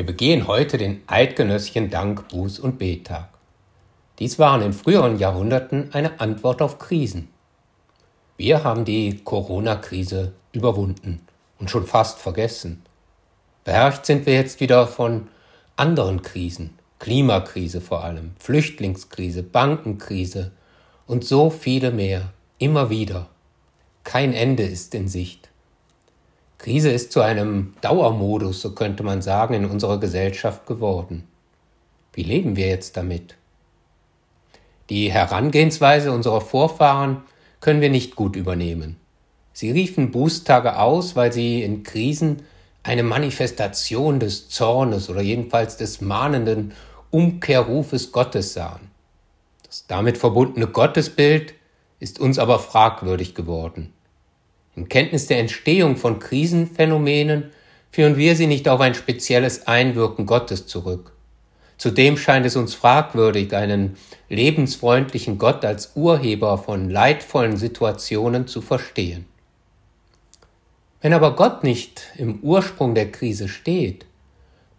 Wir begehen heute den eidgenössischen Dank, Buß- und Bettag. Dies waren in früheren Jahrhunderten eine Antwort auf Krisen. Wir haben die Corona-Krise überwunden und schon fast vergessen. Beherrscht sind wir jetzt wieder von anderen Krisen, Klimakrise vor allem, Flüchtlingskrise, Bankenkrise und so viele mehr, immer wieder. Kein Ende ist in Sicht. Krise ist zu einem Dauermodus, so könnte man sagen, in unserer Gesellschaft geworden. Wie leben wir jetzt damit? Die Herangehensweise unserer Vorfahren können wir nicht gut übernehmen. Sie riefen Bußtage aus, weil sie in Krisen eine Manifestation des Zornes oder jedenfalls des mahnenden Umkehrrufes Gottes sahen. Das damit verbundene Gottesbild ist uns aber fragwürdig geworden. In Kenntnis der Entstehung von Krisenphänomenen führen wir sie nicht auf ein spezielles Einwirken Gottes zurück. Zudem scheint es uns fragwürdig, einen lebensfreundlichen Gott als Urheber von leidvollen Situationen zu verstehen. Wenn aber Gott nicht im Ursprung der Krise steht,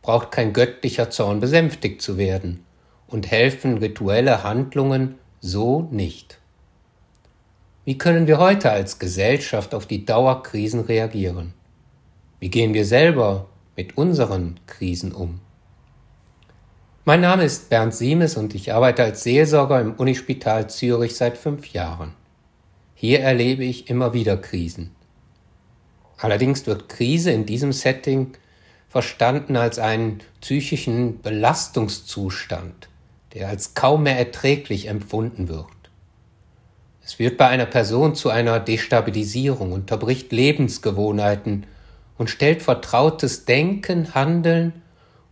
braucht kein göttlicher Zorn besänftigt zu werden und helfen rituelle Handlungen so nicht. Wie können wir heute als Gesellschaft auf die Dauerkrisen reagieren? Wie gehen wir selber mit unseren Krisen um? Mein Name ist Bernd Siemes und ich arbeite als Seelsorger im Unispital Zürich seit fünf Jahren. Hier erlebe ich immer wieder Krisen. Allerdings wird Krise in diesem Setting verstanden als einen psychischen Belastungszustand, der als kaum mehr erträglich empfunden wird. Es wird bei einer Person zu einer Destabilisierung, unterbricht Lebensgewohnheiten und stellt vertrautes Denken, Handeln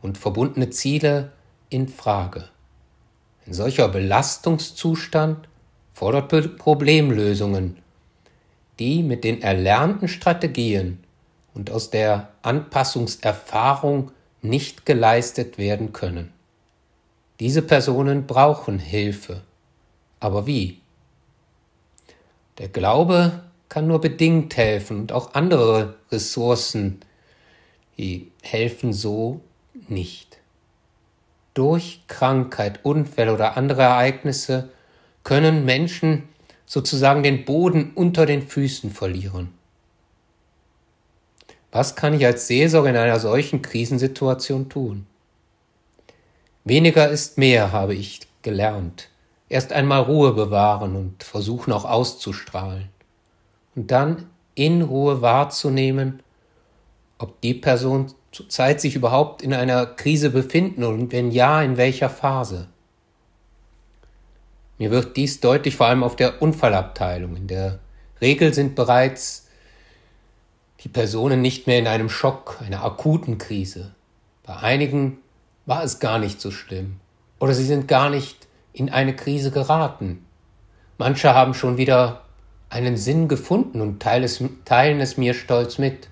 und verbundene Ziele in Frage. Ein solcher Belastungszustand fordert Problemlösungen, die mit den erlernten Strategien und aus der Anpassungserfahrung nicht geleistet werden können. Diese Personen brauchen Hilfe. Aber wie? Der Glaube kann nur bedingt helfen und auch andere Ressourcen, die helfen so nicht. Durch Krankheit, Unfälle oder andere Ereignisse können Menschen sozusagen den Boden unter den Füßen verlieren. Was kann ich als Seelsorger in einer solchen Krisensituation tun? Weniger ist mehr, habe ich gelernt erst einmal Ruhe bewahren und versuchen auch auszustrahlen. Und dann in Ruhe wahrzunehmen, ob die Person zurzeit sich überhaupt in einer Krise befinden und wenn ja, in welcher Phase. Mir wird dies deutlich vor allem auf der Unfallabteilung. In der Regel sind bereits die Personen nicht mehr in einem Schock, einer akuten Krise. Bei einigen war es gar nicht so schlimm oder sie sind gar nicht in eine Krise geraten. Manche haben schon wieder einen Sinn gefunden und teilen es mir stolz mit.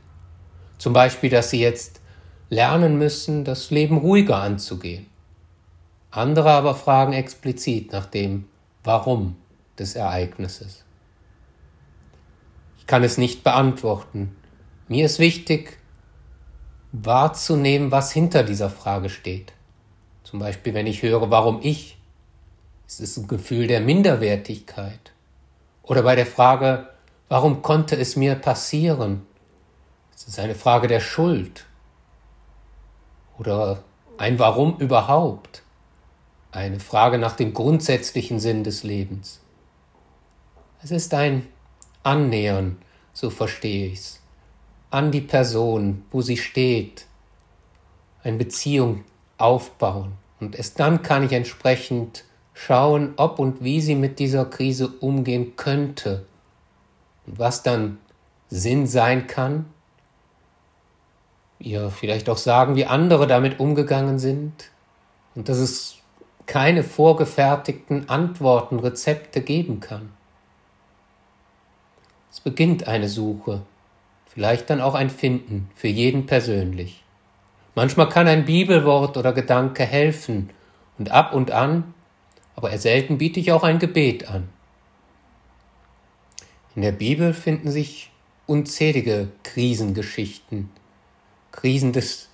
Zum Beispiel, dass sie jetzt lernen müssen, das Leben ruhiger anzugehen. Andere aber fragen explizit nach dem Warum des Ereignisses. Ich kann es nicht beantworten. Mir ist wichtig, wahrzunehmen, was hinter dieser Frage steht. Zum Beispiel, wenn ich höre, warum ich, es ist ein Gefühl der Minderwertigkeit. Oder bei der Frage, warum konnte es mir passieren? Es ist eine Frage der Schuld. Oder ein Warum überhaupt? Eine Frage nach dem grundsätzlichen Sinn des Lebens. Es ist ein Annähern, so verstehe ich es, an die Person, wo sie steht, eine Beziehung aufbauen. Und erst dann kann ich entsprechend schauen, ob und wie sie mit dieser Krise umgehen könnte und was dann Sinn sein kann. Ihr vielleicht auch sagen, wie andere damit umgegangen sind und dass es keine vorgefertigten Antworten, Rezepte geben kann. Es beginnt eine Suche, vielleicht dann auch ein Finden für jeden persönlich. Manchmal kann ein Bibelwort oder Gedanke helfen und ab und an aber selten biete ich auch ein Gebet an. In der Bibel finden sich unzählige Krisengeschichten, Krisen des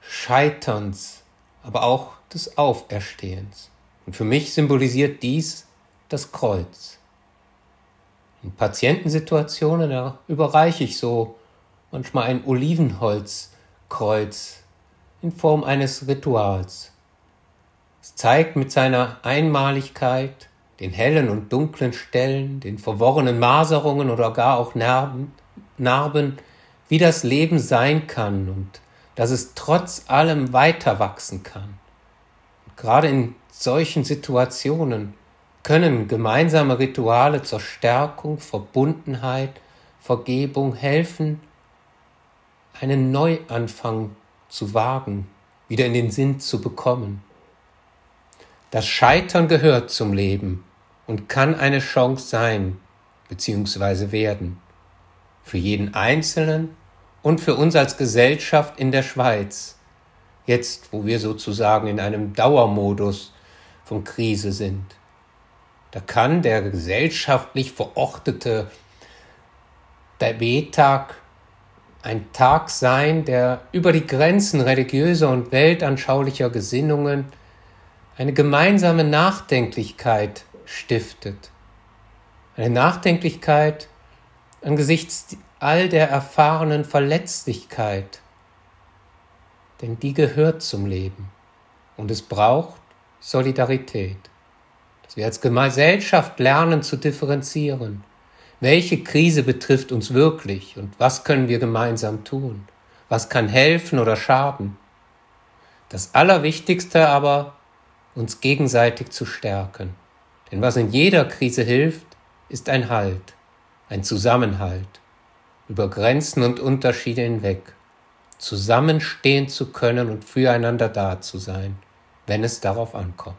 Scheiterns, aber auch des Auferstehens. Und für mich symbolisiert dies das Kreuz. In Patientensituationen überreiche ich so manchmal ein Olivenholzkreuz in Form eines Rituals. Es zeigt mit seiner Einmaligkeit den hellen und dunklen Stellen, den verworrenen Maserungen oder gar auch Narben, Narben, wie das Leben sein kann und dass es trotz allem weiter wachsen kann. Und gerade in solchen Situationen können gemeinsame Rituale zur Stärkung, Verbundenheit, Vergebung helfen, einen Neuanfang zu wagen, wieder in den Sinn zu bekommen. Das Scheitern gehört zum Leben und kann eine Chance sein bzw. werden. Für jeden Einzelnen und für uns als Gesellschaft in der Schweiz. Jetzt, wo wir sozusagen in einem Dauermodus von Krise sind. Da kann der gesellschaftlich verortete B-Tag ein Tag sein, der über die Grenzen religiöser und weltanschaulicher Gesinnungen eine gemeinsame Nachdenklichkeit stiftet. Eine Nachdenklichkeit angesichts all der erfahrenen Verletzlichkeit, denn die gehört zum Leben und es braucht Solidarität. Dass wir als Gesellschaft lernen zu differenzieren. Welche Krise betrifft uns wirklich und was können wir gemeinsam tun? Was kann helfen oder schaden? Das Allerwichtigste aber uns gegenseitig zu stärken. Denn was in jeder Krise hilft, ist ein Halt, ein Zusammenhalt, über Grenzen und Unterschiede hinweg, zusammenstehen zu können und füreinander da zu sein, wenn es darauf ankommt.